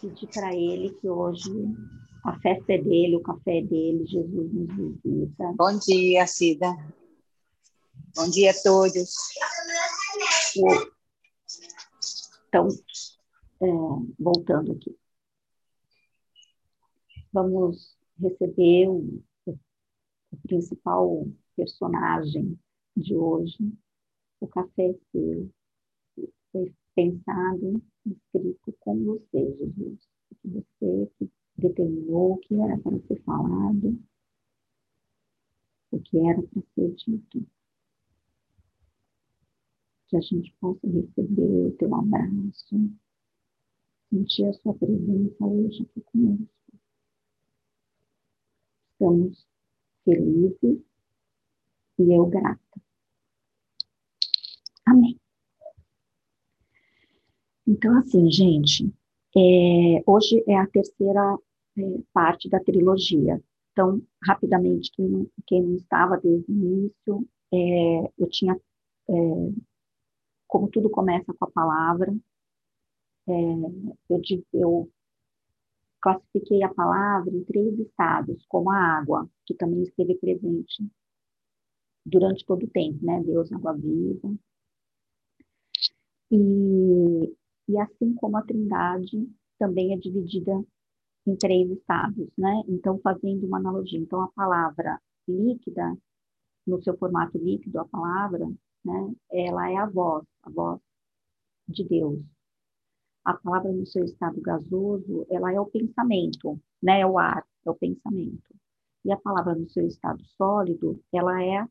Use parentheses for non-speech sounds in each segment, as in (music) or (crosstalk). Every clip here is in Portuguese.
pedir para ele que hoje a festa é dele, o café é dele, Jesus nos visita. Bom dia, Cida. Bom dia a todos. Então, é, voltando aqui. Vamos receber o, o principal personagem de hoje, o café seu. Foi pensado, escrito com você, Jesus. Você que determinou o que era para ser falado, o que era para ser dito. Que a gente possa receber o teu abraço, sentir a sua presença hoje aqui conosco. Estamos felizes e eu grata. Amém. Então, assim, gente, é, hoje é a terceira é, parte da trilogia. Então, rapidamente, quem não, quem não estava desde o início, é, eu tinha, é, como tudo começa com a palavra, é, eu, eu classifiquei a palavra em três estados, como a água, que também esteve presente durante todo o tempo, né? Deus, água viva. E, e assim como a trindade também é dividida em três estados, né? Então, fazendo uma analogia, então a palavra líquida, no seu formato líquido, a palavra, né? Ela é a voz, a voz de Deus. A palavra no seu estado gasoso, ela é o pensamento, né? É o ar, é o pensamento. E a palavra no seu estado sólido, ela é a,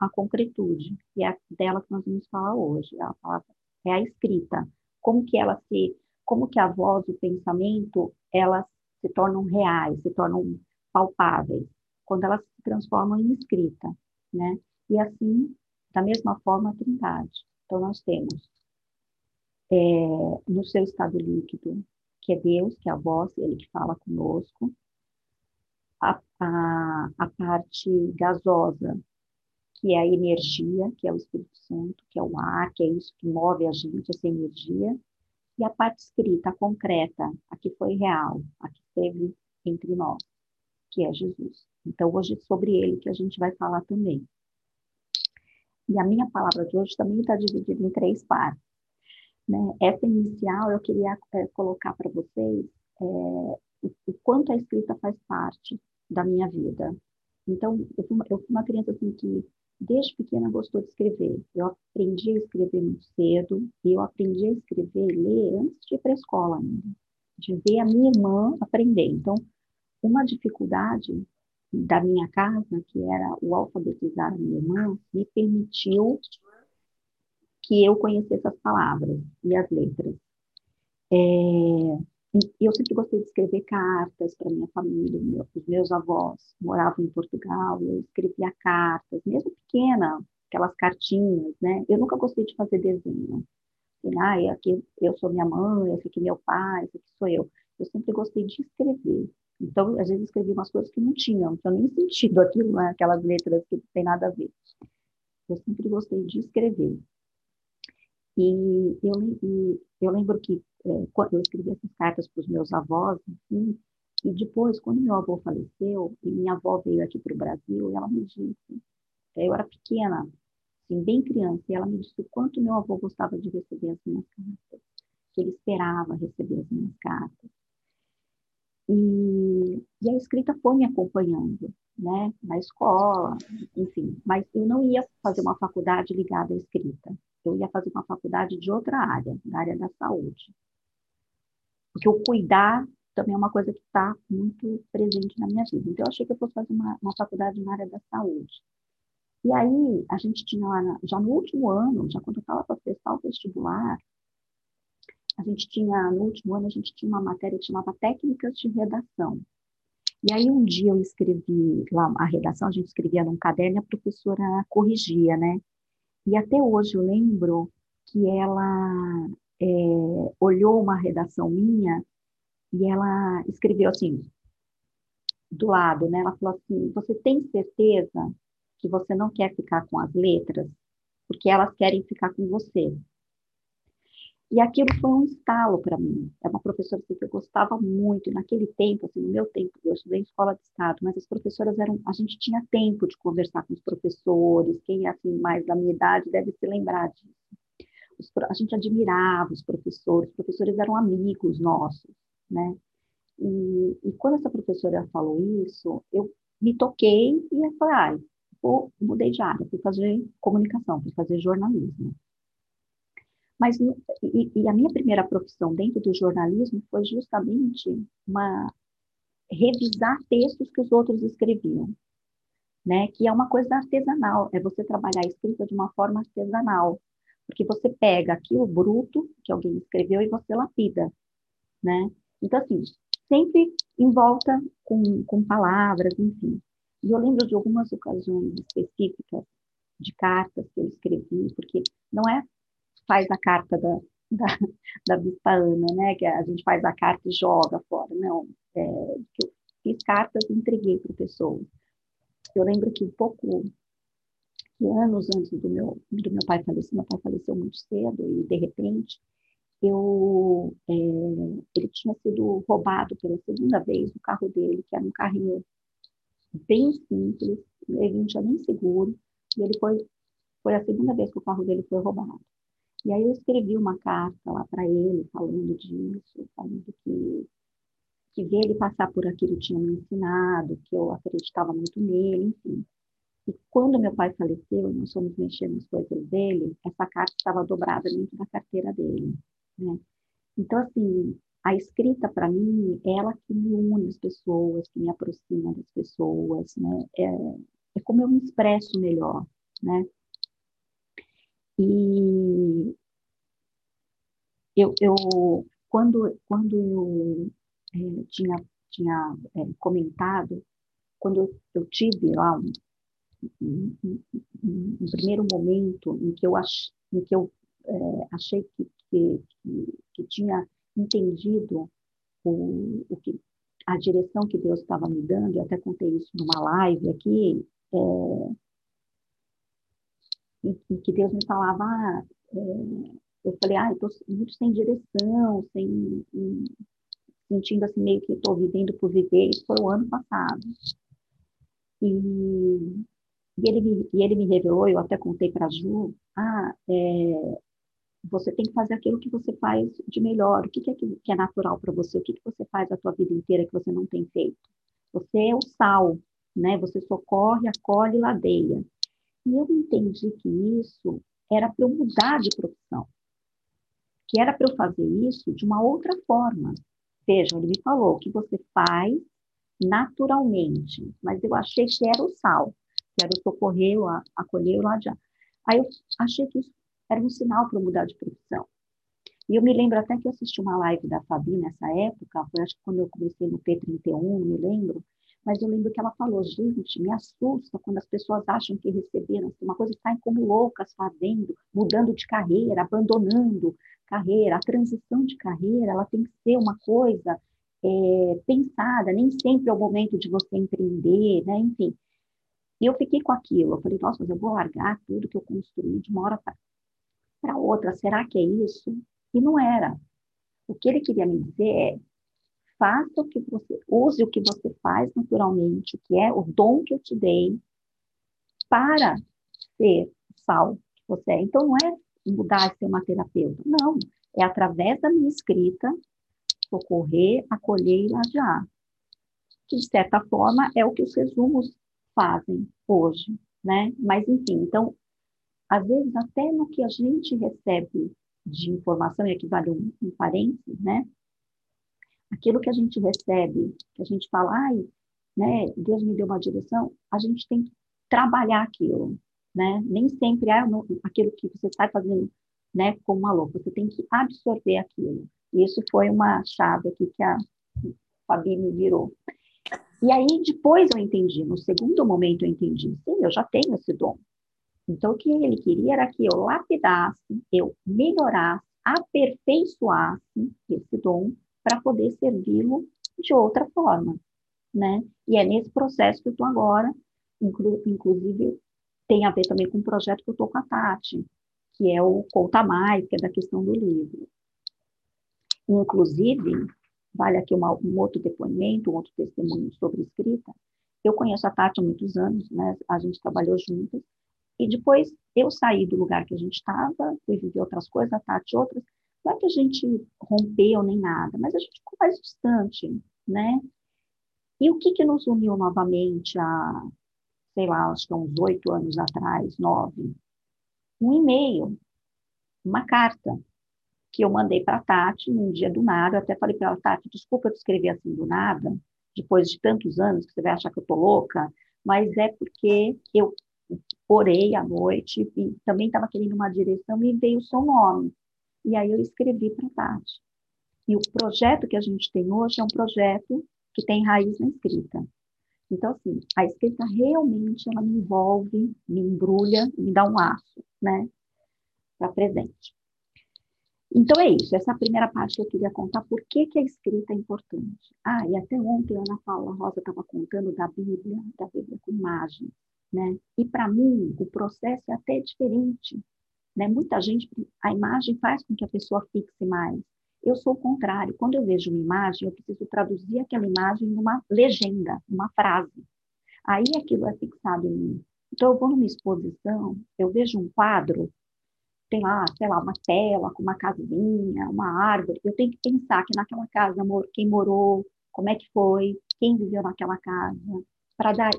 a concretude, e é dela que nós vamos falar hoje. A palavra é a escrita. Como que ela se, como que a voz, o pensamento, elas se tornam reais, se tornam palpáveis, quando elas se transformam em escrita, né? E assim, da mesma forma, a trindade. Então, nós temos é, no seu estado líquido, que é Deus, que é a voz, ele que fala conosco, a, a, a parte gasosa, que é a energia, que é o Espírito Santo, que é o ar, que é isso que move a gente, essa energia, e a parte escrita, a concreta, a que foi real, a que esteve entre nós, que é Jesus. Então, hoje é sobre ele que a gente vai falar também. E a minha palavra de hoje também está dividida em três partes. Né? Essa inicial eu queria é, colocar para vocês é, o, o, quanto a escrita faz parte da minha vida. Então, eu fui, uma, eu fui uma criança assim que desde pequena gostou de escrever. Eu aprendi a escrever muito cedo e eu aprendi a escrever e ler antes de ir para a escola ainda, de ver a minha irmã aprender. Então, uma dificuldade da minha casa, que era o alfabetizar a minha irmã, me permitiu que eu conhecesse as palavras e as letras. É, eu sempre gostei de escrever cartas para minha família, meu, os meus avós moravam em Portugal, eu escrevia cartas, mesmo pequena, aquelas cartinhas, né? Eu nunca gostei de fazer desenho. Assim, aqui eu sou minha mãe, esse aqui é meu pai, esse aqui sou eu. Eu sempre gostei de escrever. Então, às vezes escrevi umas coisas que não tinham, tinham nem sentido (laughs) aquilo, né? aquelas letras que não tem nada a ver. Eu sempre gostei de escrever. E eu, e eu lembro que é, eu escrevi essas cartas para os meus avós, assim, e depois, quando meu avô faleceu, e minha avó veio aqui para o Brasil, ela me disse, é, eu era pequena, assim, bem criança, e ela me disse o quanto meu avô gostava de receber as minhas cartas, que ele esperava receber as minhas cartas. E, e a escrita foi me acompanhando, né, na escola, enfim, mas eu não ia fazer uma faculdade ligada à escrita. Eu ia fazer uma faculdade de outra área, da área da saúde. Porque o cuidar também é uma coisa que está muito presente na minha vida. Então, eu achei que eu fosse fazer uma, uma faculdade na área da saúde. E aí, a gente tinha lá, já no último ano, já quando eu estava para prestar o vestibular, a gente tinha, no último ano, a gente tinha uma matéria que chamava Técnicas de Redação. E aí, um dia eu escrevi lá a redação, a gente escrevia num caderno e a professora corrigia, né? E até hoje lembro que ela é, olhou uma redação minha e ela escreveu assim, do lado, né? Ela falou assim: Você tem certeza que você não quer ficar com as letras? Porque elas querem ficar com você. E aquilo foi um estalo para mim. É uma professora assim, que eu gostava muito. Naquele tempo, assim, no meu tempo, eu estudei em escola de estado, mas as professoras eram, a gente tinha tempo de conversar com os professores. Quem é assim mais da minha idade deve se lembrar disso. Os, a gente admirava os professores. Os professores eram amigos nossos, né? E, e quando essa professora falou isso, eu me toquei e falei, ah, vou, mudei de área, fui fazer comunicação, fui fazer jornalismo. Mas, e, e, a minha primeira profissão dentro do jornalismo foi justamente uma, revisar textos que os outros escreviam, né? Que é uma coisa artesanal, é você trabalhar a escrita de uma forma artesanal, porque você pega aquilo bruto que alguém escreveu e você lapida, né? Então, assim, sempre em volta com, com palavras, enfim. E eu lembro de algumas ocasiões específicas de cartas que eu escrevi, porque não é faz a carta da, da, (laughs) da Bispa Ana, né? Que a gente faz a carta e joga fora. Não, é, eu fiz cartas e entreguei para pessoas. Eu lembro que um pouco que anos antes do meu do meu pai falecer, meu pai faleceu muito cedo e de repente eu é, ele tinha sido roubado pela segunda vez o carro dele, que era um carrinho bem simples, ele não tinha nem seguro, e ele foi foi a segunda vez que o carro dele foi roubado. E aí eu escrevi uma carta lá para ele, falando disso, falando que, que ver ele passar por aquilo tinha me ensinado, que eu acreditava muito nele, enfim. E quando meu pai faleceu, nós fomos mexer nas coisas dele, essa carta estava dobrada dentro da carteira dele, né? Então, assim, a escrita, para mim, é ela que me une as pessoas, que me aproxima das pessoas, né? É, é como eu me expresso melhor, né? E eu, eu quando, quando eu é, tinha, tinha é, comentado, quando eu, tive lá um, um, um, um, primeiro momento em que eu, ach, em que eu é, achei que, que, que, que, tinha entendido o, o que, a direção que Deus estava me dando, eu até contei isso numa live aqui, é, em que Deus me falava, ah, é, eu falei, ah, eu estou muito sem direção, sem, sentindo assim meio que estou vivendo por viver, isso foi o ano passado. E, e, ele, me, e ele me revelou, eu até contei para a Ju, ah, é, você tem que fazer aquilo que você faz de melhor, o que, que é, que é natural para você, o que, que você faz a tua vida inteira que você não tem feito. Você é o sal, né? Você socorre, acolhe e ladeia. E eu entendi que isso era para eu mudar de profissão, que era para eu fazer isso de uma outra forma. Veja, ele me falou que você faz naturalmente, mas eu achei que era o sal, que era o socorrer, o acolher, o ladear. Aí eu achei que isso era um sinal para eu mudar de profissão. E eu me lembro até que eu assisti uma live da Fabi nessa época, foi acho que quando eu comecei no P31, não me lembro, mas eu lembro que ela falou, gente, me assusta quando as pessoas acham que receberam uma coisa saem como loucas fazendo, mudando de carreira, abandonando carreira. A transição de carreira, ela tem que ser uma coisa é, pensada, nem sempre é o momento de você empreender, né? Enfim. E eu fiquei com aquilo, eu falei, nossa, mas eu vou largar tudo que eu construí de uma hora para outra, será que é isso? E não era. O que ele queria me dizer é, faça o que você, use o que você faz naturalmente, que é o dom que eu te dei, para ser sal que você é. Então, não é mudar e ser uma terapeuta, não. É através da minha escrita, socorrer, acolher e ladear. Que, de certa forma, é o que os resumos fazem hoje, né? Mas, enfim, então, às vezes, até no que a gente recebe de informação, e aqui vale um, um parênteses, né? Aquilo que a gente recebe, que a gente fala, ai, né, Deus me deu uma direção, a gente tem que trabalhar aquilo, né? Nem sempre é aquilo que você está fazendo, né, como uma louca, você tem que absorver aquilo. E isso foi uma chave aqui que a Fabi me virou. E aí, depois eu entendi, no segundo momento eu entendi, sim, eu já tenho esse dom. Então, o que ele queria era que eu lapidasse, eu melhorasse, aperfeiçoasse esse dom para poder servi-lo de outra forma, né? E é nesse processo que eu estou agora, inclu inclusive tem a ver também com o projeto que eu estou com a Tati, que é o Conta Mais, que é da questão do livro. Inclusive, vale aqui uma, um outro depoimento, um outro testemunho sobre escrita. Eu conheço a Tati há muitos anos, né? A gente trabalhou juntas. E depois eu saí do lugar que a gente estava, fui viver outras coisas, a Tati outras. Não é que a gente rompeu nem nada, mas a gente ficou mais distante, né? E o que, que nos uniu novamente há, sei lá, acho que uns oito anos atrás, nove? Um e-mail, uma carta que eu mandei para a Tati num dia do nada. Eu até falei para ela, Tati, desculpa eu te escrever assim do nada, depois de tantos anos que você vai achar que eu tô louca, mas é porque eu orei à noite e também estava querendo uma direção e veio o seu nome. E aí eu escrevi para Tati. E o projeto que a gente tem hoje é um projeto que tem raiz na escrita. Então, assim, a escrita realmente ela me envolve, me embrulha, me dá um aço, né, para presente. Então é isso, essa é a primeira parte que eu queria contar, por que, que a escrita é importante. Ah, e até ontem a Ana Paula Rosa estava contando da Bíblia, da Bíblia com imagem, né? E para mim, o processo é até diferente, né? Muita gente, a imagem faz com que a pessoa fixe mais. Eu sou o contrário, quando eu vejo uma imagem, eu preciso traduzir aquela imagem numa legenda, numa frase. Aí aquilo é fixado em mim. Então eu vou numa exposição, eu vejo um quadro, tem lá, sei lá, uma tela com uma casinha, uma árvore, eu tenho que pensar que naquela casa, quem morou, como é que foi, quem viveu naquela casa, para dar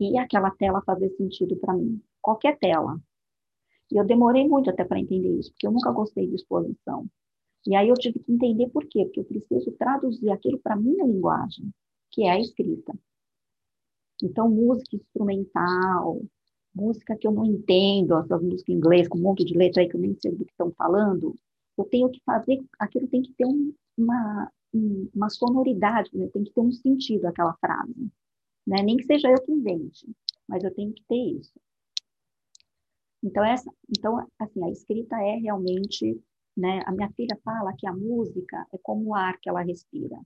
e aquela tela fazer sentido para mim. Qualquer tela. E eu demorei muito até para entender isso, porque eu nunca gostei de exposição. E aí eu tive que entender por quê, porque eu preciso traduzir aquilo para minha linguagem, que é a escrita. Então, música instrumental, música que eu não entendo, essas músicas em inglês com um monte de letra aí que eu nem sei do que estão falando, eu tenho que fazer, aquilo tem que ter um, uma, uma sonoridade, né? tem que ter um sentido aquela frase. Né? Nem que seja eu que invente, mas eu tenho que ter isso. Então, essa, então assim, a escrita é realmente, né? A minha filha fala que a música é como o ar que ela respira.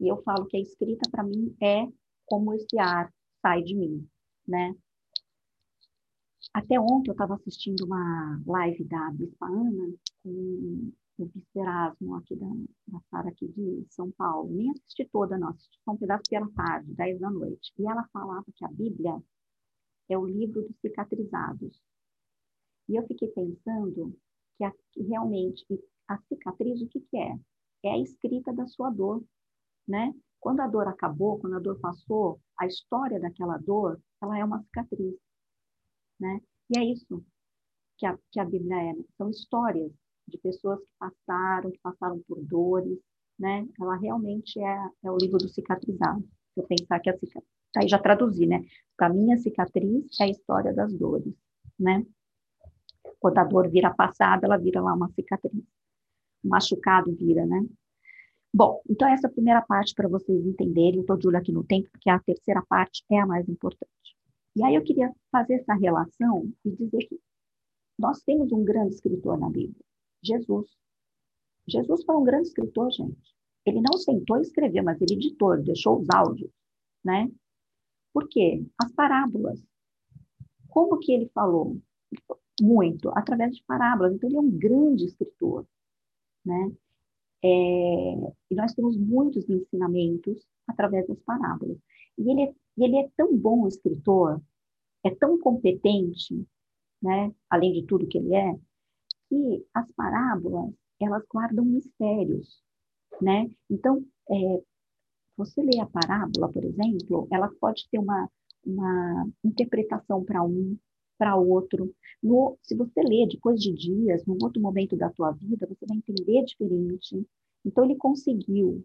E eu falo que a escrita, para mim, é como esse ar sai de mim, né? Até ontem eu estava assistindo uma live da Bispa Ana com o Bispo Erasmo aqui da, da Sara aqui de São Paulo. Nem assisti toda, não. Assisti só um pedaço pela tarde, 10 da noite. E ela falava que a Bíblia é o livro dos cicatrizados. E eu fiquei pensando que, a, que realmente a cicatriz, o que, que é? É a escrita da sua dor, né? Quando a dor acabou, quando a dor passou, a história daquela dor, ela é uma cicatriz né? E é isso que a, que a Bíblia é. Né? São histórias de pessoas que passaram, que passaram por dores, né? Ela realmente é, é o livro do cicatrizado. Se eu pensar que a cicatriz... Aí já traduzi, né? Para mim, a cicatriz é a história das dores, né? Quando a dor vira passada, ela vira lá uma cicatriz. O machucado vira, né? Bom, então essa é a primeira parte para vocês entenderem. Eu estou de olho aqui no tempo, porque a terceira parte é a mais importante. E aí eu queria fazer essa relação e dizer que nós temos um grande escritor na Bíblia, Jesus. Jesus foi um grande escritor, gente. Ele não sentou e escreveu, mas ele editou, deixou os áudios, né? Por quê? As parábolas. Como que ele falou? Muito, através de parábolas. Então, ele é um grande escritor, né? É, e nós temos muitos ensinamentos através das parábolas. E ele é ele é tão bom escritor, é tão competente, né, além de tudo que ele é, que as parábolas, elas guardam mistérios, né? Então, é, você lê a parábola, por exemplo, ela pode ter uma, uma interpretação para um, para outro. No, se você lê depois de dias, num outro momento da tua vida, você vai entender diferente. Então, ele conseguiu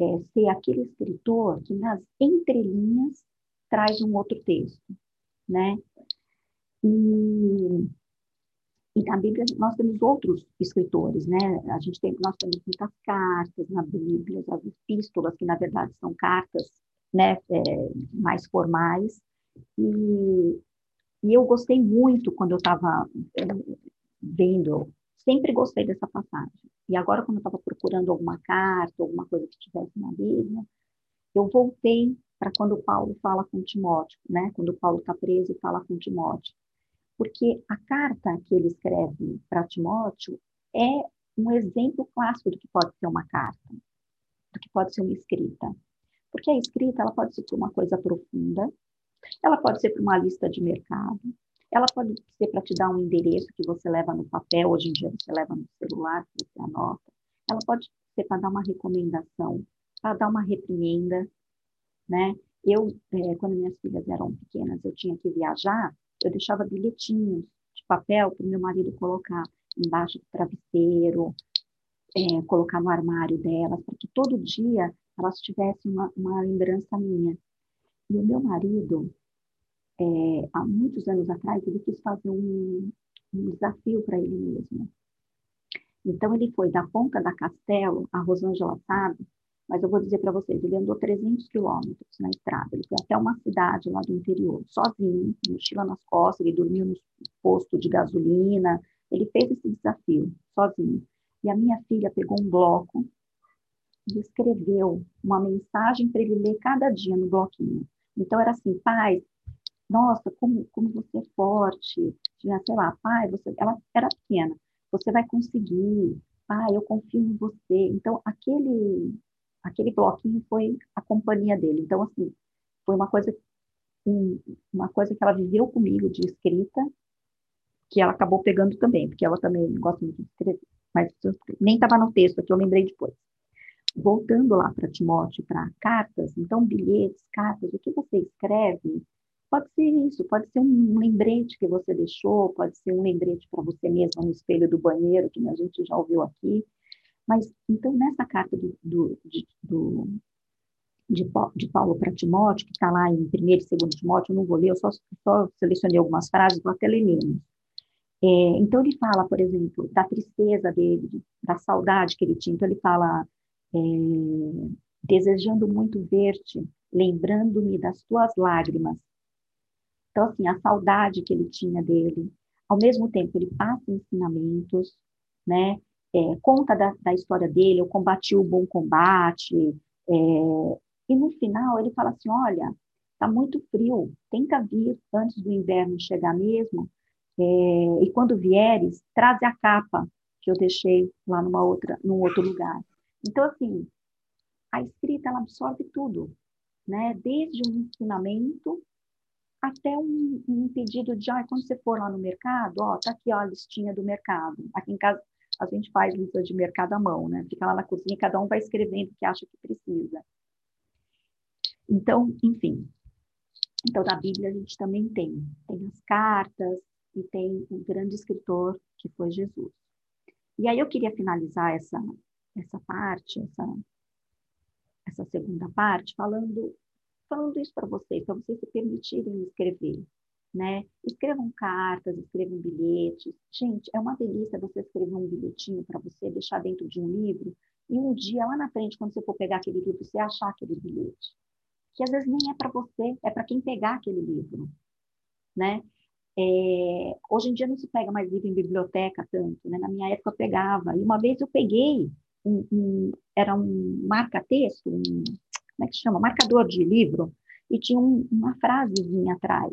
é, ser aquele escritor que nas entrelinhas traz um outro texto, né? E, e na Bíblia nós temos outros escritores, né? A gente tem, nós temos muitas cartas na Bíblia, as epístolas, que na verdade são cartas, né? É, mais formais. E, e eu gostei muito quando eu estava é, vendo, sempre gostei dessa passagem. E agora, quando eu estava procurando alguma carta, alguma coisa que tivesse na Bíblia, eu voltei para quando Paulo fala com Timóteo, né? Quando Paulo está preso e fala com Timóteo. Porque a carta que ele escreve para Timóteo é um exemplo clássico do que pode ser uma carta, do que pode ser uma escrita. Porque a escrita, ela pode ser para uma coisa profunda, ela pode ser para uma lista de mercado, ela pode ser para te dar um endereço que você leva no papel, hoje em dia você leva no celular, você anota. Ela pode ser para dar uma recomendação, para dar uma reprimenda, né? Eu, é, quando minhas filhas eram pequenas, eu tinha que viajar, eu deixava bilhetinhos de papel para o meu marido colocar embaixo do travesseiro, é, colocar no armário delas, para que todo dia elas tivessem uma, uma lembrança minha. E o meu marido, é, há muitos anos atrás, ele quis fazer um, um desafio para ele mesmo. Então, ele foi da ponta da Castelo, a Rosângela sabe, mas eu vou dizer para vocês, ele andou 300 quilômetros na estrada, ele foi até uma cidade lá do interior, sozinho, mochila nas costas, ele dormiu no posto de gasolina, ele fez esse desafio, sozinho. E a minha filha pegou um bloco e escreveu uma mensagem para ele ler cada dia no bloquinho. Então, era assim, pai, nossa, como, como você é forte, tinha, sei lá, pai, você, ela era pequena, você vai conseguir, pai, eu confio em você. Então, aquele aquele bloquinho foi a companhia dele. Então, assim, foi uma coisa, uma coisa que ela viveu comigo de escrita, que ela acabou pegando também, porque ela também gosta muito de escrever, mas nem estava no texto, que eu lembrei depois. Voltando lá para Timóteo, para cartas, então bilhetes, cartas, o que você escreve, pode ser isso, pode ser um lembrete que você deixou, pode ser um lembrete para você mesmo no espelho do banheiro, que a gente já ouviu aqui, mas, então, nessa carta do, do, de, do, de, de Paulo para Timóteo, que está lá em 1 e 2 Timóteo, eu não vou ler, eu só, só selecionei algumas frases, vou até ler menos. É, então, ele fala, por exemplo, da tristeza dele, da saudade que ele tinha. Então, ele fala, é, desejando muito ver-te, lembrando-me das tuas lágrimas. Então, assim, a saudade que ele tinha dele. Ao mesmo tempo, ele passa ensinamentos, né? É, conta da, da, história dele, eu combati o bom combate, é, e no final ele fala assim, olha, está muito frio, tenta vir antes do inverno chegar mesmo, é, e quando vieres, traz a capa que eu deixei lá numa outra, num outro lugar. Então, assim, a escrita, ela absorve tudo, né? Desde um ensinamento até um, um pedido de, ah, quando você for lá no mercado, ó, tá aqui ó, a listinha do mercado. Aqui em casa a gente faz lista de mercado à mão, né? Fica lá na cozinha, cada um vai escrevendo o que acha que precisa. Então, enfim. Então, na Bíblia a gente também tem. Tem as cartas e tem o um grande escritor que foi Jesus. E aí eu queria finalizar essa, essa parte, essa, essa segunda parte, falando, falando isso para vocês, para vocês se permitirem escrever né? Escrevam cartas, escrevam bilhetes. Gente, é uma delícia você escrever um bilhetinho para você deixar dentro de um livro e um dia lá na frente, quando você for pegar aquele livro, você achar aquele bilhete. Que às vezes nem é para você, é para quem pegar aquele livro, né? É, hoje em dia não se pega mais livro em biblioteca tanto, né? Na minha época eu pegava. E uma vez eu peguei um, um era um marca-texto, um, como é que chama? Marcador de livro, e tinha um, uma frasezinha atrás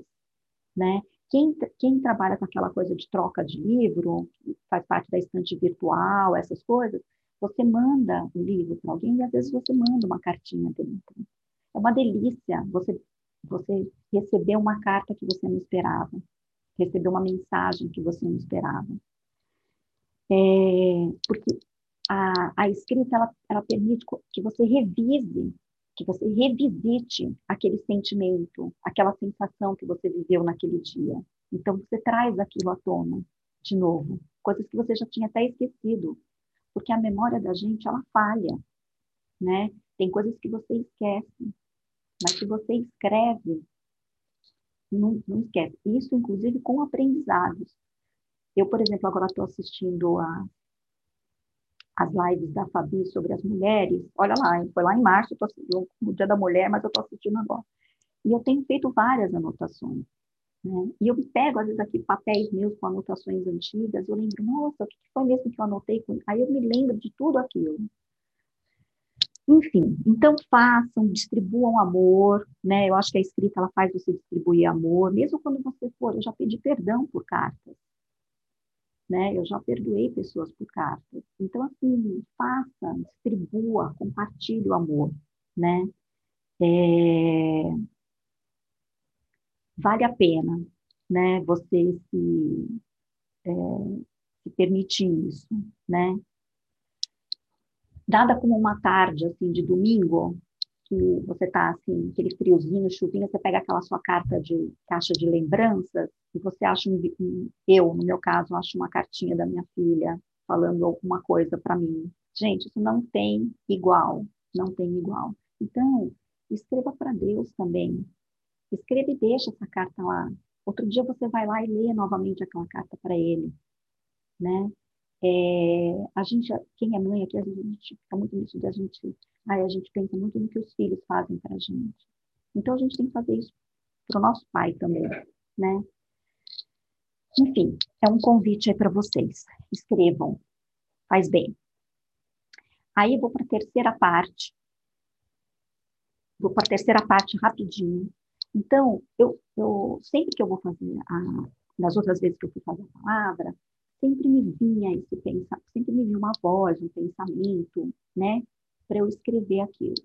né? Quem, quem trabalha com aquela coisa de troca de livro, faz parte da estante virtual, essas coisas, você manda o livro para alguém e às vezes você manda uma cartinha dentro. É uma delícia você, você receber uma carta que você não esperava, receber uma mensagem que você não esperava. É, porque a, a escrita ela, ela permite que você revise que você revisite aquele sentimento, aquela sensação que você viveu naquele dia. Então, você traz aquilo à tona de novo, coisas que você já tinha até esquecido, porque a memória da gente, ela falha, né? Tem coisas que você esquece, mas se você escreve, não, não esquece. Isso, inclusive, com aprendizados. Eu, por exemplo, agora estou assistindo a as lives da Fabi sobre as mulheres. Olha lá, foi lá em março, tô, no Dia da Mulher, mas eu estou assistindo agora. E eu tenho feito várias anotações. Né? E eu pego, às vezes, aqui papéis meus com anotações antigas, eu lembro, nossa, o que foi mesmo que eu anotei? Aí eu me lembro de tudo aquilo. Enfim, então façam, distribuam amor, né? Eu acho que a escrita ela faz você distribuir amor, mesmo quando você for, eu já pedi perdão por cartas, né? Eu já perdoei pessoas por cartas. Então, assim, faça, distribua, compartilhe o amor, né? É... Vale a pena, né? Você se, é, se permitir isso, né? Nada como uma tarde, assim, de domingo, que você tá assim, aquele friozinho, chuvinho, você pega aquela sua carta de caixa de lembranças e você acha um, um eu, no meu caso, acho uma cartinha da minha filha falando alguma coisa para mim. Gente, isso não tem igual, não tem igual. Então, escreva para Deus também. Escreva e deixa essa carta lá. Outro dia você vai lá e lê novamente aquela carta para ele, né? É, a gente, quem é mãe aqui, a gente fica muito nisso de a gente, aí a gente pensa muito no que os filhos fazem para a gente. Então a gente tem que fazer isso para o nosso pai também, né? Enfim, é um convite aí para vocês. Escrevam, faz bem. Aí eu vou para a terceira parte. Vou para a terceira parte rapidinho. Então, eu, eu sempre que eu vou fazer, a, nas outras vezes que eu fui fazer a palavra, sempre me vinha esse pensamento, sempre me vinha uma voz, um pensamento, né, para eu escrever aquilo.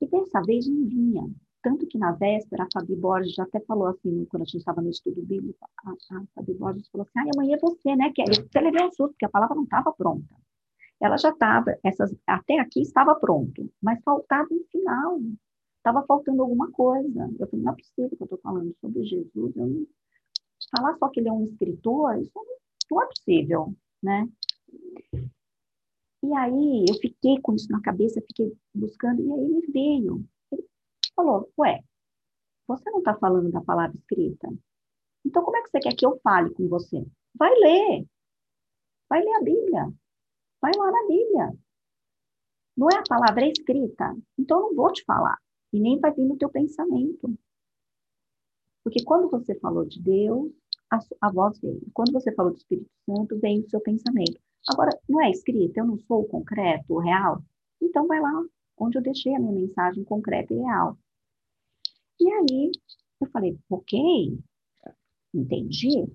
E dessa vez não vinha. Tanto que na véspera, a Fabi Borges já até falou assim, quando a gente estava no estudo bíblico, a, a Fabi Borges falou assim, ah, amanhã é você, né, Kelly? Você levou um susto, porque a palavra não estava pronta. Ela já estava, até aqui estava pronto, mas faltava um final, estava faltando alguma coisa. Eu falei, não é possível que eu estou falando sobre Jesus, eu não... falar só que ele é um escritor, isso não não é possível, né? E aí eu fiquei com isso na cabeça, fiquei buscando, e aí ele veio. Ele falou, ué, você não está falando da palavra escrita? Então como é que você quer que eu fale com você? Vai ler. Vai ler a Bíblia. Vai lá na Bíblia. Não é a palavra escrita. Então eu não vou te falar. E nem vai vir no teu pensamento. Porque quando você falou de Deus, a, a voz veio. Quando você falou do Espírito Santo, vem o seu pensamento. Agora, não é escrito, eu não sou concreto, real? Então, vai lá onde eu deixei a minha mensagem concreta e real. E aí, eu falei, ok, entendi,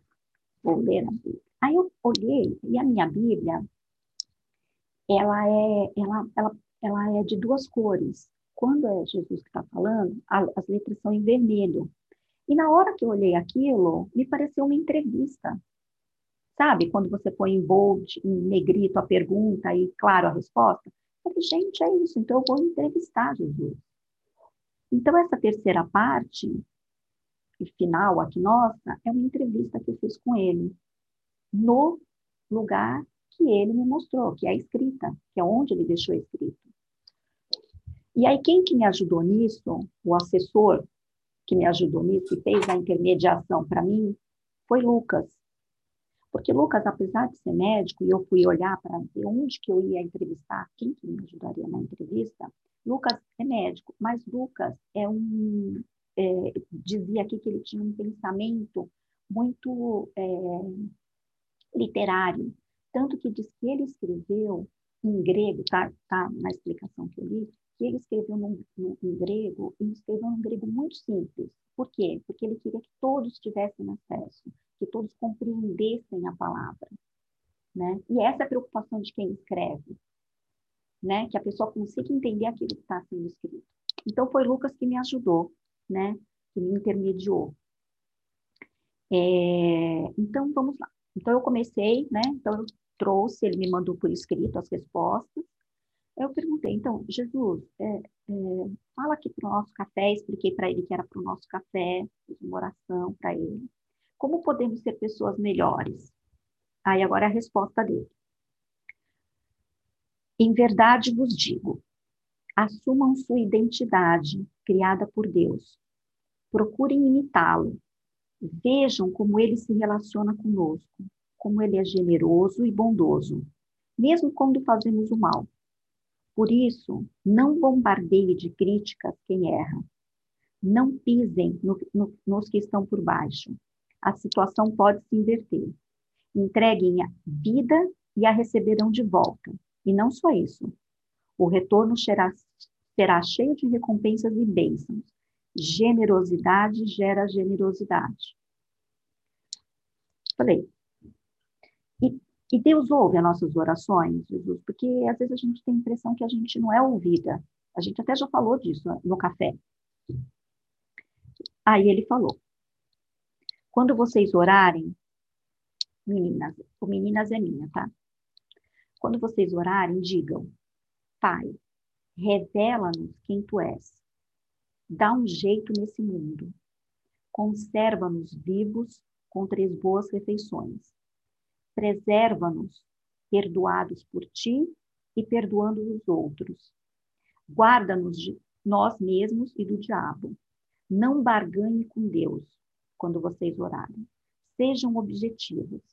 vou ler a Bíblia. Aí eu olhei, e a minha Bíblia, ela é, ela, ela, ela é de duas cores. Quando é Jesus que está falando, as letras são em vermelho. E na hora que eu olhei aquilo, me pareceu uma entrevista. Sabe, quando você põe em bold, em negrito a pergunta e, claro, a resposta? Eu falei, gente, é isso, então eu vou entrevistar Jesus. Então, essa terceira parte, e final aqui nossa, é uma entrevista que eu fiz com ele, no lugar que ele me mostrou, que é a escrita, que é onde ele deixou escrito. E aí, quem que me ajudou nisso? O assessor que me ajudou nisso e fez a intermediação para mim foi Lucas. Porque Lucas, apesar de ser médico, e eu fui olhar para ver onde que eu ia entrevistar, quem que me ajudaria na entrevista, Lucas é médico, mas Lucas é um é, dizia aqui que ele tinha um pensamento muito é, literário, tanto que diz que ele escreveu em grego, tá, tá na explicação que eu li, que ele escreveu num, em grego, e escreveu num grego muito simples. Por quê? Porque ele queria que todos tivessem acesso, que todos compreendessem a palavra. Né? E essa é a preocupação de quem escreve, né? que a pessoa consiga entender aquilo que está sendo escrito. Então, foi Lucas que me ajudou, né? que me intermediou. É, então, vamos lá. Então, eu comecei, né? Então, eu trouxe, ele me mandou por escrito as respostas, eu perguntei, então, Jesus, é, é, fala aqui para o nosso café, expliquei para ele que era para o nosso café, fiz uma oração para ele. Como podemos ser pessoas melhores? Aí agora é a resposta dele. Em verdade vos digo, assumam sua identidade criada por Deus. Procurem imitá-lo. Vejam como ele se relaciona conosco, como ele é generoso e bondoso, mesmo quando fazemos o mal por isso, não bombardeie de críticas quem erra. Não pisem no, no, nos que estão por baixo. A situação pode se inverter. Entreguem a vida e a receberão de volta. E não só isso. O retorno será, será cheio de recompensas e bênçãos. Generosidade gera generosidade. Falei. E Deus ouve as nossas orações, Jesus, porque às vezes a gente tem a impressão que a gente não é ouvida. A gente até já falou disso no café. Aí ele falou: quando vocês orarem, meninas, o meninas é minha, tá? Quando vocês orarem, digam: Pai, revela-nos quem tu és. Dá um jeito nesse mundo. Conserva-nos vivos com três boas refeições. Preserva-nos, perdoados por ti e perdoando os outros. Guarda-nos de nós mesmos e do diabo. Não barganhe com Deus quando vocês orarem. Sejam objetivos.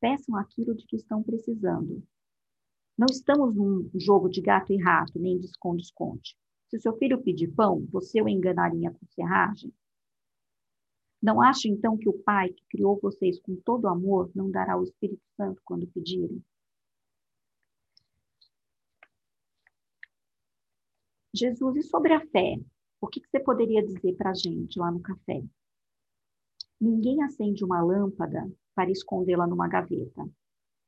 Peçam aquilo de que estão precisando. Não estamos num jogo de gato e rato, nem de esconde-esconde. Se seu filho pedir pão, você o enganaria com serragem? Não acha então que o Pai que criou vocês com todo amor não dará o Espírito Santo quando pedirem? Jesus, e sobre a fé? O que, você poderia dizer para a gente lá no café? Ninguém acende uma lâmpada para escondê-la numa gaveta.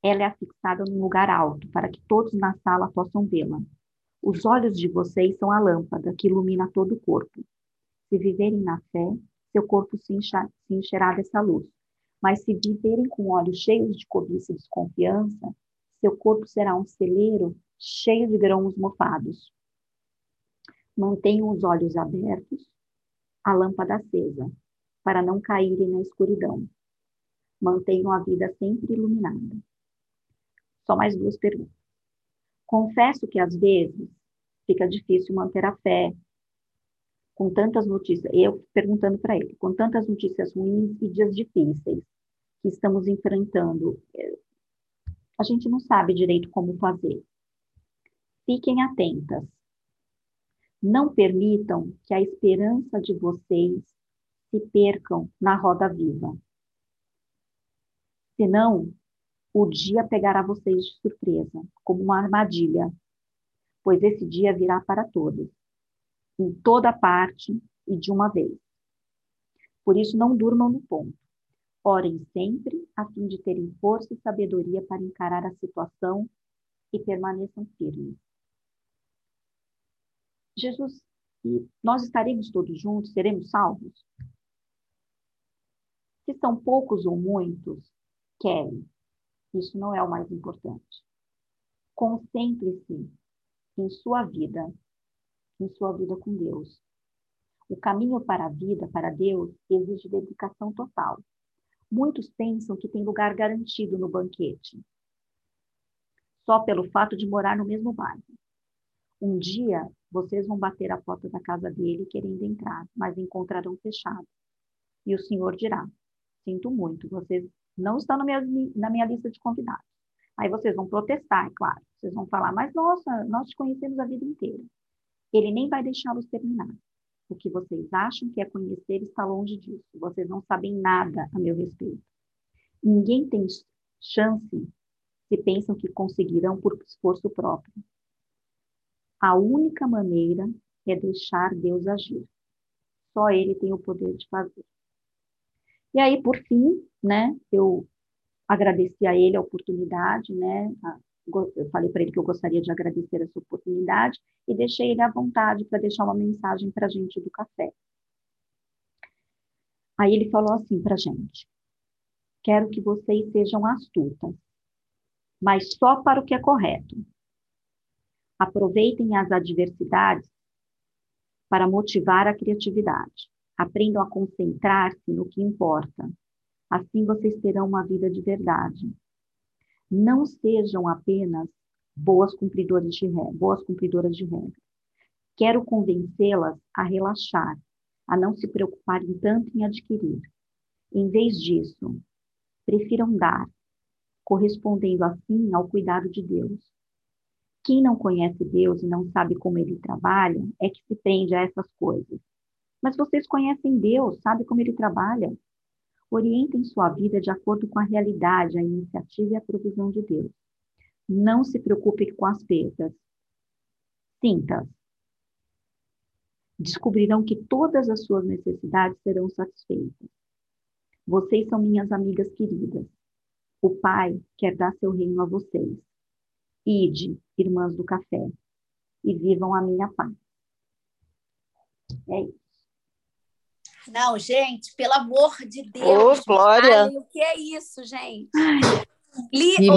Ela é afixada num lugar alto, para que todos na sala possam vê-la. Os olhos de vocês são a lâmpada que ilumina todo o corpo. Se viverem na fé, seu corpo se, se encherá dessa luz. Mas se viverem com olhos cheios de cobiça e desconfiança, seu corpo será um celeiro cheio de grãos mofados. Mantenham os olhos abertos, a lâmpada acesa, para não caírem na escuridão. Mantenham a vida sempre iluminada. Só mais duas perguntas. Confesso que às vezes fica difícil manter a fé com tantas notícias, eu perguntando para ele, com tantas notícias ruins e dias difíceis que estamos enfrentando, eh, a gente não sabe direito como fazer. Fiquem atentas. Não permitam que a esperança de vocês se percam na roda viva. Senão, o dia pegará vocês de surpresa, como uma armadilha, pois esse dia virá para todos em toda parte e de uma vez. Por isso, não durmam no ponto. Orem sempre, a fim de terem força e sabedoria para encarar a situação e permaneçam firmes. Jesus, e nós estaremos todos juntos, seremos salvos? Se são poucos ou muitos, querem. Isso não é o mais importante. Concentre-se em sua vida em sua vida com Deus. O caminho para a vida, para Deus, exige dedicação total. Muitos pensam que tem lugar garantido no banquete, só pelo fato de morar no mesmo bairro. Um dia, vocês vão bater a porta da casa dele querendo entrar, mas encontrarão fechado. E o Senhor dirá: Sinto muito, vocês não estão na minha, na minha lista de convidados. Aí vocês vão protestar, é claro. Vocês vão falar, mas nossa, nós te conhecemos a vida inteira. Ele nem vai deixá-los terminar. O que vocês acham que é conhecer está longe disso. Vocês não sabem nada a meu respeito. Ninguém tem chance se pensam que conseguirão por esforço próprio. A única maneira é deixar Deus agir. Só Ele tem o poder de fazer. E aí, por fim, né, eu agradeci a Ele a oportunidade, né, a eu falei para ele que eu gostaria de agradecer essa oportunidade e deixei ele à vontade para deixar uma mensagem para a gente do café. Aí ele falou assim para a gente: Quero que vocês sejam astutas, mas só para o que é correto. Aproveitem as adversidades para motivar a criatividade. Aprendam a concentrar-se no que importa. Assim vocês terão uma vida de verdade não sejam apenas boas cumpridoras de regra, boas cumpridoras de regra. Quero convencê-las a relaxar, a não se preocuparem tanto em adquirir. Em vez disso, prefiram dar, correspondendo assim ao cuidado de Deus. Quem não conhece Deus e não sabe como ele trabalha é que se prende a essas coisas. Mas vocês conhecem Deus, sabem como ele trabalha. Orientem sua vida de acordo com a realidade, a iniciativa e a provisão de Deus. Não se preocupe com as perdas. Sinta. Descobrirão que todas as suas necessidades serão satisfeitas. Vocês são minhas amigas queridas. O Pai quer dar seu reino a vocês. Ide, irmãs do café, e vivam a minha paz. É isso. Não, gente, pelo amor de Deus. Ô, Glória. Ai, o que é isso, gente? Li,